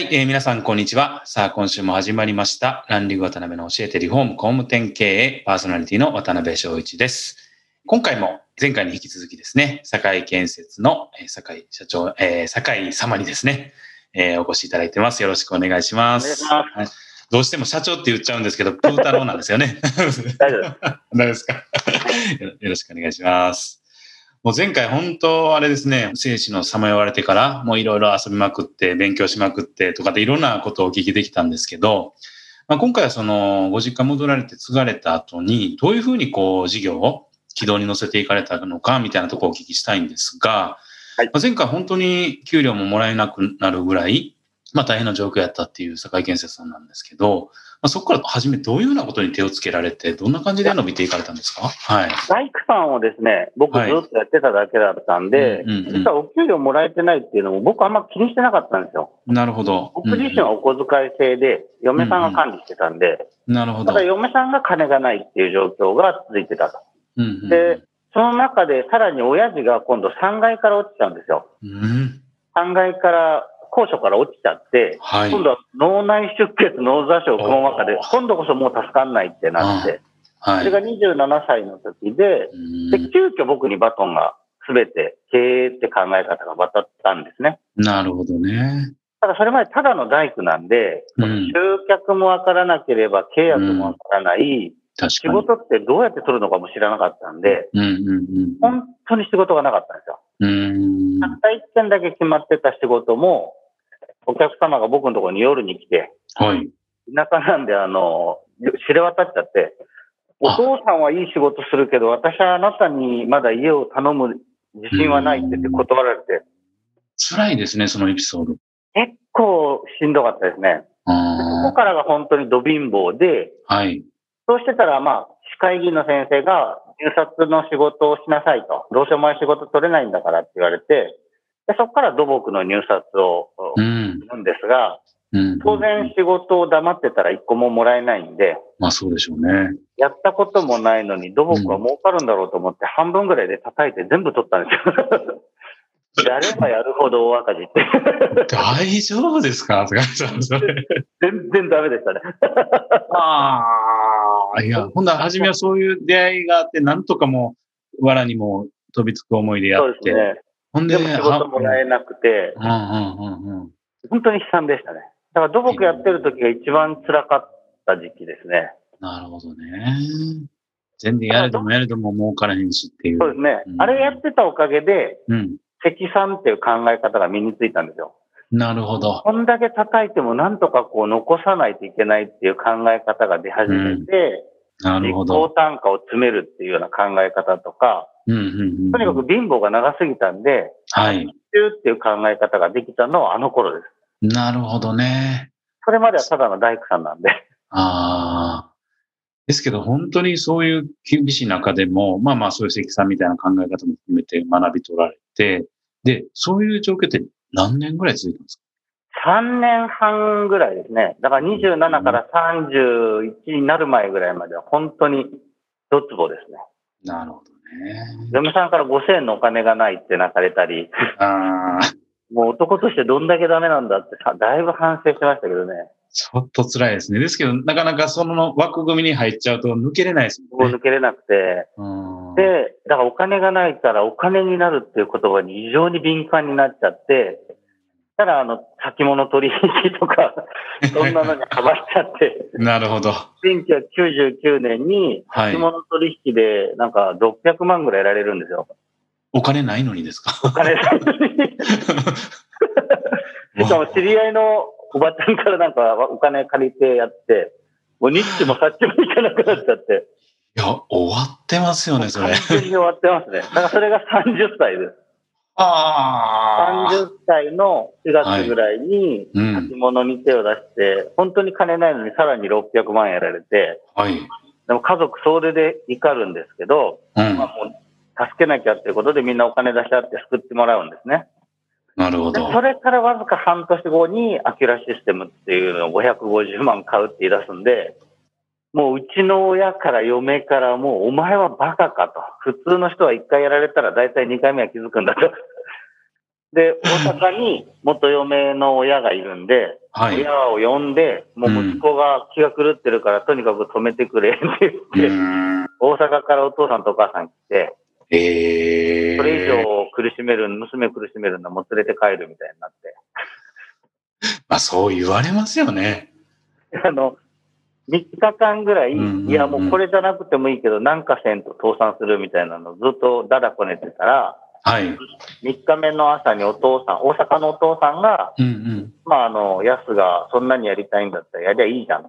はい、えー、皆さん、こんにちは。さあ、今週も始まりました。ランディング渡辺の教えてリフォーム工務店経営パーソナリティの渡辺翔一です。今回も前回に引き続きですね、堺建設の堺社長、えー、堺様にですね、えー、お越しいただいてます。よろしくお願いします。ますはい、どうしても社長って言っちゃうんですけど、プー太郎なんですよね。大丈夫大丈夫です か？よろしくお願いします。もう前回本当あれですね、生死のさまよわれてからもういろいろ遊びまくって勉強しまくってとかでいろんなことをお聞きできたんですけど、まあ、今回はそのご実家戻られて継がれた後にどういうふうにこう事業を軌道に乗せていかれたのかみたいなところをお聞きしたいんですが、はい、まあ、前回本当に給料ももらえなくなるぐらい、まあ大変な状況やったっていう堺建設さんなんですけど、まあ、そこから初めどういうようなことに手をつけられて、どんな感じで伸びていかれたんですか？はい。大工さんをですね、僕ずっとやってただけだったんで、実はお給料もらえてないっていうのも僕あんま気にしてなかったんですよ。なるほど。僕自身はお小遣い制で、嫁さんが管理してたんで、なるほど。ただ嫁さんが金がないっていう状況が続いてたと。で、その中でさらに親父が今度3階から落ちちゃうんですよ。うん、3階から高所から落ちちゃって、はい、今度は脳内出血、脳挫傷、くも膜下で、今度こそもう助かんないってなって、はい、それが27歳の時で、で、急遽僕にバトンがすべて経営って考え方が渡ったんですね。なるほどね。ただそれまでただの大工なんで、うん、集客もわからなければ契約もわからない、うん、仕事ってどうやって取るのかも知らなかったんで、うんうんうん、本当に仕事がなかったんですよ。たった一件だけ決まってた仕事も、お客様が僕のところに夜に来て、はい。田舎なんで、あの、知れ渡っちゃって、お父さんはいい仕事するけど、私はあなたにまだ家を頼む自信はないって言って断られて。辛いですね、そのエピソード。結構しんどかったですね。そこからが本当にど貧乏で、はい。そうしてたら、まあ、市会議員の先生が、入札の仕事をしなさいと。どうしようもない仕事取れないんだからって言われて、でそこから土木の入札をするんですが、うん、当然仕事を黙ってたら一個ももらえないんで、まあそうでしょうね。やったこともないのに土木は儲かるんだろうと思って半分ぐらいで叩いて全部取ったんですよ。やればやるほど大赤字って。大丈夫ですか？全然ダメでしたね。ああ、いや、ほんなら初めはそういう出会いがあって、なんとかも、藁にも飛びつく思いでやって。そうですね。ほんで、でも仕事もらえなくて、うんうんうんうん、本当に悲惨でしたね。だから土木やってる時が一番辛かった時期ですね。なるほどね。全然やれどもやれども儲からへんしっていう。そうですね。うん、あれやってたおかげで、うん、積算っていう考え方が身についたんですよ。なるほど。こんだけ叩いてもなんとかこう残さないといけないっていう考え方が出始めて、うん、なるほど。高単価を詰めるっていうような考え方とか、とにかく貧乏が長すぎたんで、はい。っていう考え方ができたのはあの頃です。なるほどね。それまではただの大工さんなんで。ああ。ですけど、本当にそういう厳しい中でも、まあまあそういう関さんみたいな考え方も含めて学び取られて、で、そういう状況って何年ぐらい続いたんですか ?3 年半ぐらいですね。だから27から31になる前ぐらいまでは本当にドツボですね。なるほど。嫁さんから5000円のお金がないって泣かれたり、もう男としてどんだけダメなんだってさ、だいぶ反省しましたけどね。ちょっと辛いですね。ですけど、なかなかその枠組みに入っちゃうと抜けれないですもんね。抜けれなくて。で、だからお金がないからお金になるっていう言葉に異常に敏感になっちゃって、たら、あの、先物取引とか、そんなのにハマっちゃって。なるほど。1999年に、先物取引で、なんか600万ぐらい得られるんですよ。お金ないのにですか？お金ないのに。しかも知り合いのおばちゃんからなんかお金借りてやって、もうニッチもサッチもいかなくなっちゃって。いや、終わってますよね、それ。完全に終わってますね。だからそれが30歳です。ああ。30 30歳の4月ぐらいに、先物に手を出して、本当に金ないのにさらに600万円やられて、はい。でも家族それで怒るんですけど、うん、まあもう助けなきゃっていうことでみんなお金出し合って救ってもらうんですね。なるほど。それからわずか半年後にアキュラシステムっていうのを550万買うって言い出すんで、もううちの親から嫁からもうお前はバカかと。普通の人は1回やられたら大体2回目は気づくんだと。で、大阪に元嫁の親がいるんで、はい、親を呼んで、もう息子が気が狂ってるから、とにかく止めてくれって言って、大阪からお父さんとお母さん来て、えー、それ以上苦しめる、娘苦しめるのも連れて帰るみたいになって。まあそう言われますよね。あの、3日間ぐらい、いやもうこれじゃなくてもいいけど、なんかせんと倒産するみたいなのずっとだだこねてたら、はい。3日目の朝にお父さん、大阪のお父さんが、うんうん、まあ、あの、ヤスがそんなにやりたいんだったらやりゃいいじゃんと。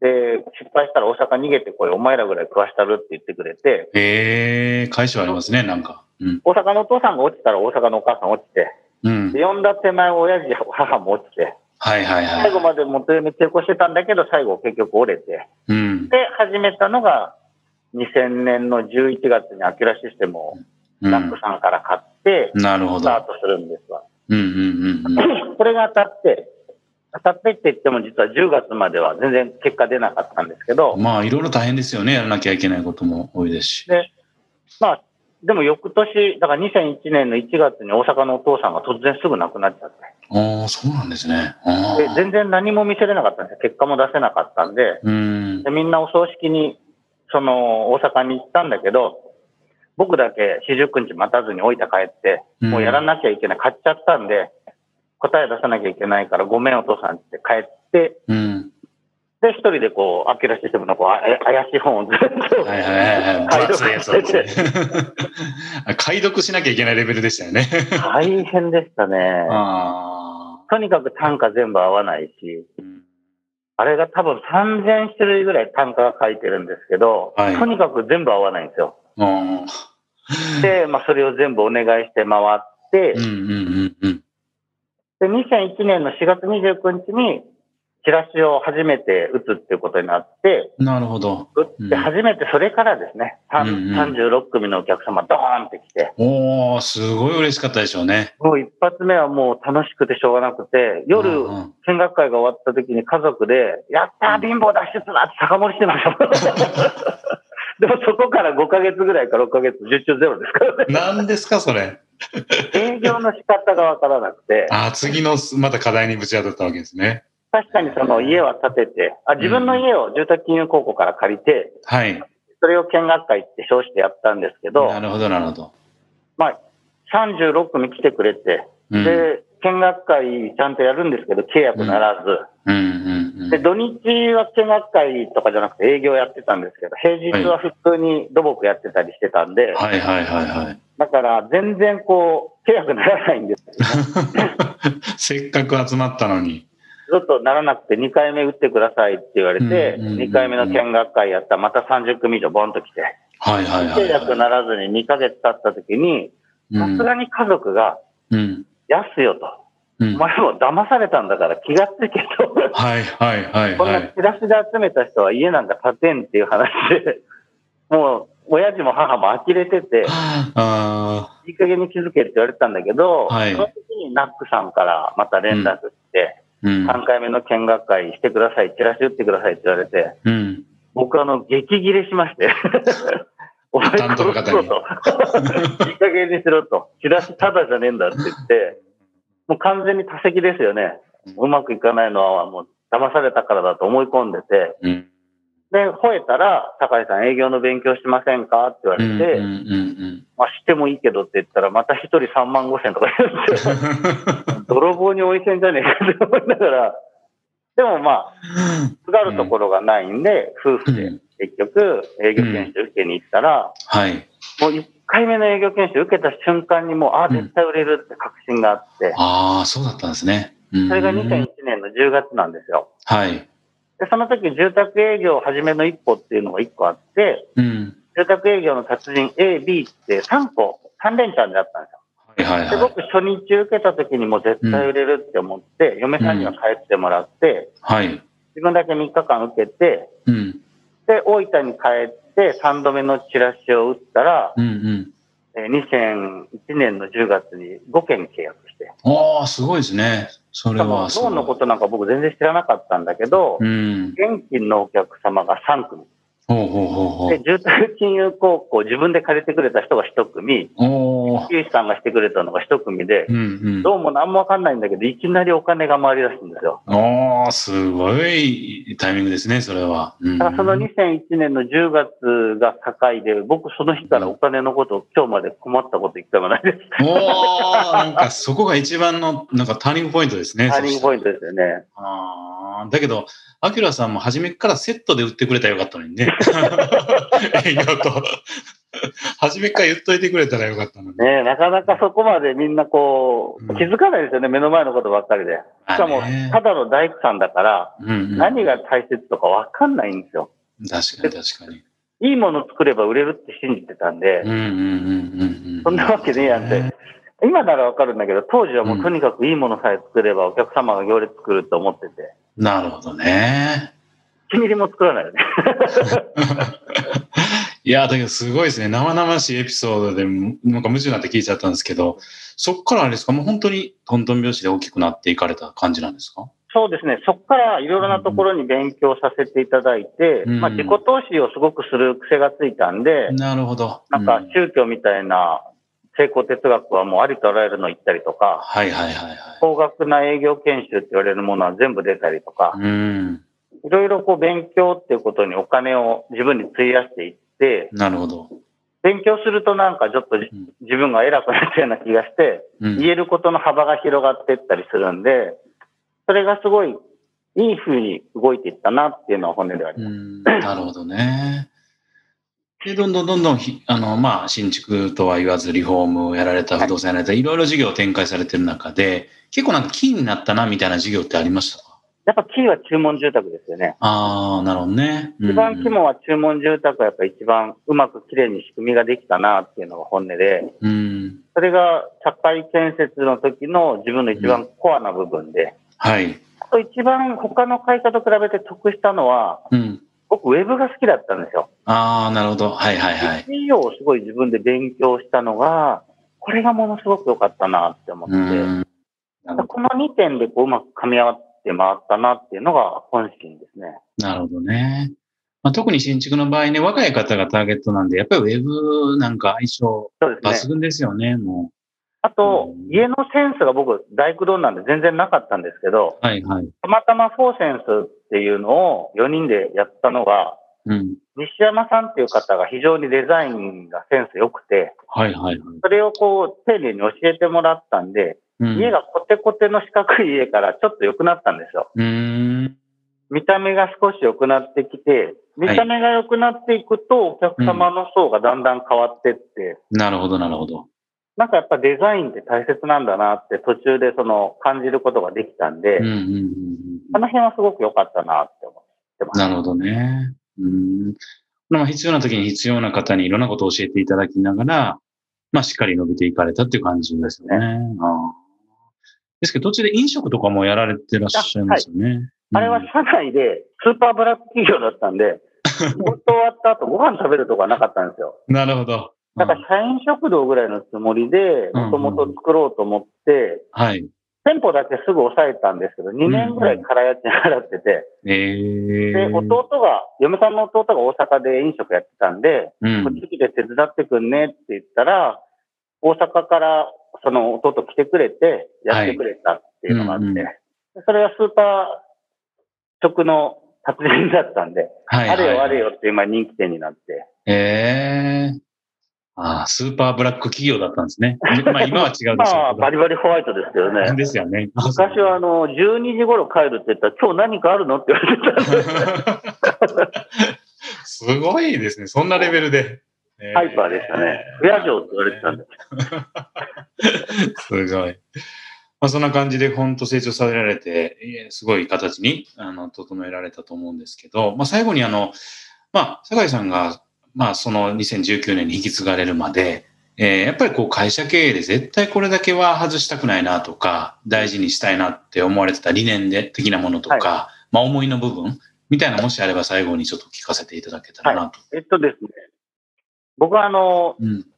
で、失敗したら大阪逃げてこい、お前らぐらい食わしたるって言ってくれて。へえ、返しはありますね、なんか、うん。大阪のお父さんが落ちたら大阪のお母さん落ちて。うん。で、呼んだ手前、親父、母も落ちて。はいはいはい。最後まで元読み抵抗してたんだけど、最後結局折れて。うん。で、始めたのが、2000年の11月にアキュラシステムをラックさんから買って、なるほど。スタートするんですわ。うんうんうん、これが当たって、当たってって言っても実は10月までは全然結果出なかったんですけど。まあいろいろ大変ですよね。やらなきゃいけないことも多いですし。で、まあ、でも翌年、だから2001年の1月に大阪のお父さんが突然すぐ亡くなっちゃって。ああ、そうなんですね。で。全然何も見せれなかったんですよ。結果も出せなかったんで。うんでみんなお葬式に、その、大阪に行ったんだけど、僕だけ四十九日待たずに置いて帰って、もうやらなきゃいけない、買っちゃったんで、答え出さなきゃいけないから、ごめんお父さんって帰って、うん、で、一人でこう、アキラシステムのこうあ怪しい本をずっと、はいはいはい、解読してて。解読しなきゃいけないレベルでしたよね。大変でしたね。とにかく単価全部合わないし、あれが多分3000種類ぐらい単価が書いてるんですけど、はい、とにかく全部合わないんですよ。で、まあ、それを全部お願いして回って、うんうんうんうん、で、2001年の4月29日に、チラシを初めて打つっていうことになって、なるほど。打って初めてそれからですね、うんうん、36組のお客様ドーンって来て。おー、すごい嬉しかったでしょうね。もう一発目はもう楽しくてしょうがなくて、夜、見学会が終わった時に家族で、やったー貧乏脱出だって酒盛りしてました。でもそこから5ヶ月ぐらいか6ヶ月、受注ゼロですからね。何ですか、それ。営業の仕方がわからなくて。ああ、次のまた課題にぶち当たったわけですね。確かにその家は建てて、あ自分の家を住宅金融公庫から借りて、はい。それを見学会って称してやったんですけど、なるほど、なるほど。まあ、36組来てくれて、うん、で、見学会ちゃんとやるんですけど、契約ならず、うんうんうん、で、土日は見学会とかじゃなくて営業やってたんですけど、平日は普通に土木やってたりしてたんで、はいはいはいはい。だから全然こう、契約ならないんです せっかく集まったのに。ちょっとならなくて2回目打ってくださいって言われて、2回目の見学会やったらまた30組以上ボンと来て、はいはいはい、契約ならずに2ヶ月経った時に、さすがに家族が、うん、安よと。お前も騙されたんだから気がつけと。はいはいはい、はい。こんなチラシで集めた人は家なんか建てんっていう話で、もう親父も母も呆れてて、あいい加減に気づけって言われてたんだけど、はい、その時にナックさんからまた連絡して、うん、3回目の見学会してください、チラシ打ってくださいって言われて、うん、僕あの、激切れしまして。お前殺そうと。いい加減にしろと。チラシただじゃねえんだって言って、もう完全に多席ですよね。うまくいかないのはもう騙されたからだと思い込んでて、うん、で、吠えたら、高井さん営業の勉強しませんかって言われて、まあしてもいいけどって言ったら、また一人3万5千とか言うんですよ。泥棒に追いせんじゃねえかって思いながら、でもまあ、すがるところがないんで、夫婦で結局営業研修受けに行ったら、はい。もう回目の営業研修受けた瞬間にもう、ああ、絶対売れるって確信があって。ああ、そうだったんですね。それが2001年の10月なんですよ。はい。で、その時住宅営業始めの一歩っていうのが1個あって、うん、住宅営業の達人 A、B って3個、3連チャンであったんですよ。ははいはいはい、で僕、初日受けた時にも絶対売れるって思って、うん、嫁さんには帰ってもらって、はい、自分だけ3日間受けて、うん、で、大分に帰って3度目のチラシを打ったら、うんうん2001年の10月に5件契約して。ああ、すごいですね。それは。ローンのことなんか僕全然知らなかったんだけど、うん、現金のお客様が3組。ほうほうほうほうで、住宅金融高校自分で借りてくれた人が一組、おー。さんがしてくれたのが一組で、うんうん、どうも何もわかんないんだけど、いきなりお金が回り出すんですよ。ああ、すごいタイミングですね、それは。うん、だからその2001年の10月が境で、僕その日からお金のことを今日まで困ったこと一回もないです。おおなんかそこが一番の、なんかターニングポイントですね。ターニングポイントですよね。ああ、だけど、アキラさんも初めからセットで売ってくれたらよかったのにね。営業と。初めから言っといてくれたらよかったのに。ねなかなかそこまでみんなこう、気づかないですよね、目の前のことばっかりで。しかも、ただの大工さんだから、何が大切とかわかんないんですよ。確かに確かに。いいもの作れば売れるって信じてたんで、そんなわけねえやんって。今ならわかるんだけど、当時はもうとにかくいいものさえ作ればお客様が行列作ると思ってて。なるほどね。1ミリも作らないよね。いや、だけどすごいですね。生々しいエピソードで、なんか夢中になって聞いちゃったんですけど、そっからあれですか？もう本当にトントン拍子で大きくなっていかれた感じなんですか？そうですね。そこからいろいろなところに勉強させていただいて、うん、まあ自己投資をすごくする癖がついたんで、なるほど。なんか宗教みたいな成功哲学はもうありとあらゆるの言ったりとか、はいはいはい、はい。高額な営業研修って言われるものは全部出たりとか、うん。いろいろこう勉強っていうことにお金を自分に費やしていって、なるほど。勉強するとなんかちょっと、自分が偉くなったような気がして、うん、言えることの幅が広がっていったりするんで、それがすごいいい風に動いていったなっていうのは本音ではあります。なるほどね。で、どんどんどんどんあの、まあ、新築とは言わず、リフォームをやられた、不動産やられた、いろいろ事業を展開されてる中で、結構なんかキーになったな、みたいな事業ってありましたか？やっぱキーは注文住宅ですよね。ああ、なるほどね。一番肝は注文住宅はやっぱ一番うまくきれいに仕組みができたなっていうのが本音で、うん、それが社会建設の時の自分の一番コアな部分で、はい。一番他の会社と比べて得したのは、うん、僕、ウェブが好きだったんですよ。ああ、なるほど。はいはいはい。SEO をすごい自分で勉強したのが、これがものすごく良かったなって思って、この2点でこううまく噛み合わって回ったなっていうのが本心ですね。なるほどね。まあ、特に新築の場合ね、若い方がターゲットなんで、やっぱりウェブなんか相性抜群ですよね、ねもう。あと、家のセンスが僕、大工道なんで全然なかったんですけど、はいはい。たまたまフォーセンスっていうのを4人でやったのが、うん、西山さんっていう方が非常にデザインがセンス良くて、はいはいはい。それをこう、丁寧に教えてもらったんで、うん、家がコテコテの四角い家からちょっと良くなったんですよ。うん見た目が少し良くなってきて、見た目が良くなっていくと、お客様の層がだんだん変わってって、うん、なるほど、なるほど。なんかやっぱデザインって大切なんだなって途中でその感じることができたんで、うんうんうん、あの辺はすごく良かったなって思ってます。なるほどね。うんまあ、必要な時に必要な方にいろんなことを教えていただきながら、まあ、しっかり伸びていかれたっていう感じですね。あですけど、途中で飲食とかもやられてらっしゃいますよね。あはい、あれは社内でスーパーブラック企業だったんで、仕事終わった後ご飯食べるとかなかったんですよ。なるほど。だから社員食堂ぐらいのつもりで、もともと作ろうと思って、はい。店舗だけすぐ抑えたんですけど、2年ぐらい空家賃払ってて、で、弟が、嫁さんの弟が大阪で飲食やってたんで、うん、こっち来て手伝ってくんねって言ったら、大阪からその弟来てくれて、やってくれたっていうのがあって、はい。うんうん、それはスーパー食の達人だったんで、はいはい、あれよあれよって今人気店になって。えーああ、スーパーブラック企業だったんですね。まあ今は違うでしょうまあ、バリバリホワイトですけどね。ですよね。昔はあの、12時頃帰るって言ったら、今日何かあるのって言われてたんです すごいですね。そんなレベルで。ハイパーでしたね。不夜城って言われてたんです。すごい。まあ、そんな感じで本当成長させられて、すごい形にあの整えられたと思うんですけど、まあ、最後にあの、まあ、酒井さんがまあ、その2019年に引き継がれるまで、えー、やっぱりこう会社経営で絶対これだけは外したくないなとか、大事にしたいなって思われてた理念で的なものとか、はい、まあ思いの部分みたいなもしあれば最後にちょっと聞かせていただけたらなと。はい、えっとですね、僕はあの、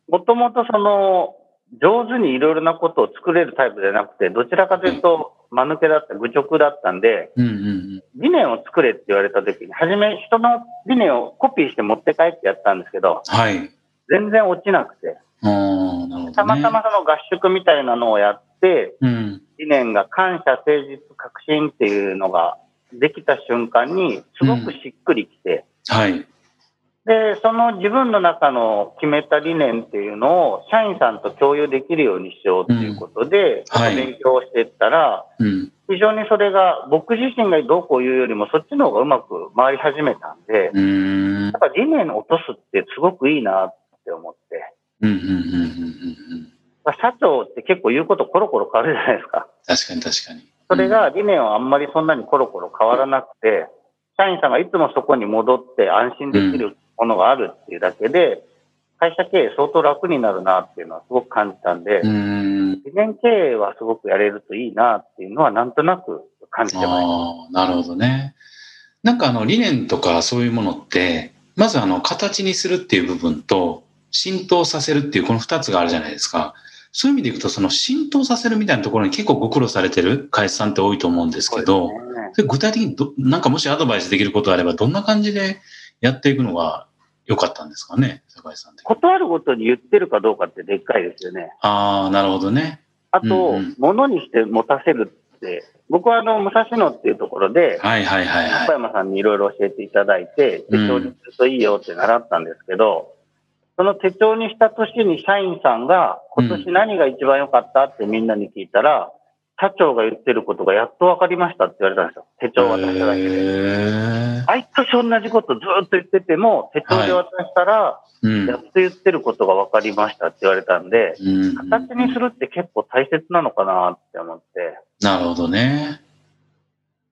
もともとその、上手にいろいろなことを作れるタイプじゃなくて、どちらかというと、間抜けだった、愚直だったんで、うんうんうん、理念を作れって言われた時に、初め人の理念をコピーして持って帰ってやったんですけど、はい、全然落ちなくて、ね、たまたまその合宿みたいなのをやって、うん、理念が感謝、誠実、革新っていうのができた瞬間に、すごくしっくりきて、うん、はい。で、その自分の中の決めた理念っていうのを社員さんと共有できるようにしようということで、うんはい、勉強していったら、うん、非常にそれが僕自身がどうこう言うよりもそっちの方がうまく回り始めたんで、うん、やっぱ理念を落とすってすごくいいなって思って。社長って結構言うことコロコロ変わるじゃないですか。確かに確かに。それが理念はあんまりそんなにコロコロ変わらなくて、社員さんがいつもそこに戻って安心できるものがあるっていうだけで、会社経営相当楽になるなっていうのはすごく感じたんで、理念経営はすごくやれるといいなっていうのはなんとなく感じてまいりなるほどね。なんかあの理念とかそういうものって、まずあの形にするっていう部分と浸透させるっていうこの二つがあるじゃないですか。そういう意味でいくと、その浸透させるみたいなところに結構ご苦労されてる会社さんって多いと思うんですけど、具体的にど、なんかもしアドバイスできることあれば、どんな感じでやっていくのが良かったんですかね、坂井さん断るごとに言ってるかどうかってでっかいですよね。ああ、なるほどね。あと、うんうん、にして持たせるって、僕はあの、武蔵野っていうところで、はいはいはい、はい。小山さんにいろいろ教えていただいて、手帳にするといいよって習ったんですけど、その手帳にした年に社員さんが、今年何が一番良かったってみんなに聞いたら、社長が言ってることがやっと分かりましたって言われたんですよ。手帳渡しただけで。毎年同じことずっと言ってても、手帳で渡したら、やっと言ってることが分かりましたって言われたんで、形にするって結構大切なのかなって思って。なるほどね。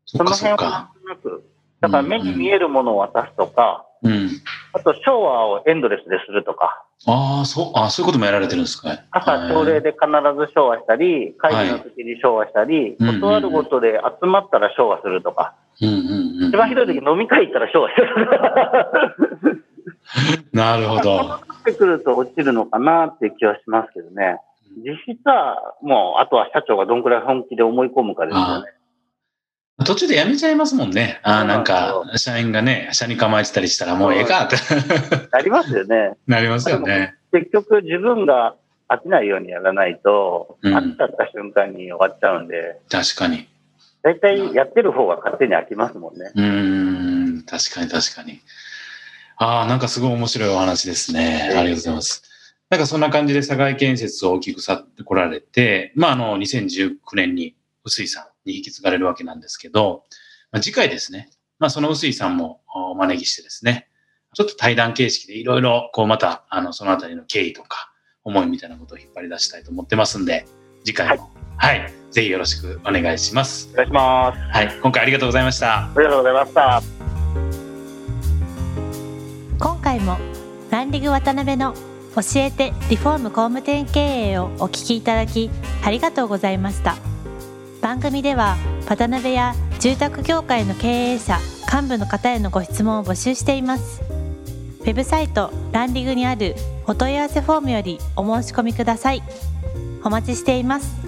その辺はなんとなく、だから目に見えるものを渡すとか、うん、あと、昭和をエンドレスでするとか。ああ、そう、あそういうこともやられてるんですか？朝、朝礼で必ず昭和したり、会議の時に昭和したり、はい、断るごとで集まったら昭和するとか。うんうんうん、一番ひどい時飲み会行ったら昭和する。なるほど。ってくると落ちるのかなっていう気はしますけどね。実質は、もう、あとは社長がどんくらい本気で思い込むかですよね。途中でやめちゃいますもんね。ああ、なんか、社員がね、社に構えてたりしたらもうええかって。なりますよね。なりますよね。結局自分が飽きないようにやらないと、うん、飽きちゃった瞬間に終わっちゃうんで。確かに。大体やってる方が勝手に飽きますもんね。うん、確かに確かに。ああ、なんかすごい面白いお話ですね。ありがとうございます。なんかそんな感じで社外建設を大きく去ってこられて、まああの、2019年に臼井さんに引き継がれるわけなんですけど、まあ、次回ですね、まあ、その臼井さんもお招きしてですね、ちょっと対談形式でいろいろ、こう、また、あの、そのあたりの経緯とか、思いみたいなことを引っ張り出したいと思ってますんで、次回も、はい、はい、ぜひよろしくお願いします。お願いします。はい、今回ありがとうございました。ありがとうございました。今回も、ランディング渡辺の教えてリフォーム工務店経営をお聞きいただきありがとうございました。番組では渡辺や住宅業界の経営者幹部の方へのご質問を募集しています。ウェブサイトランディングにあるお問い合わせフォームよりお申し込みください。お待ちしています。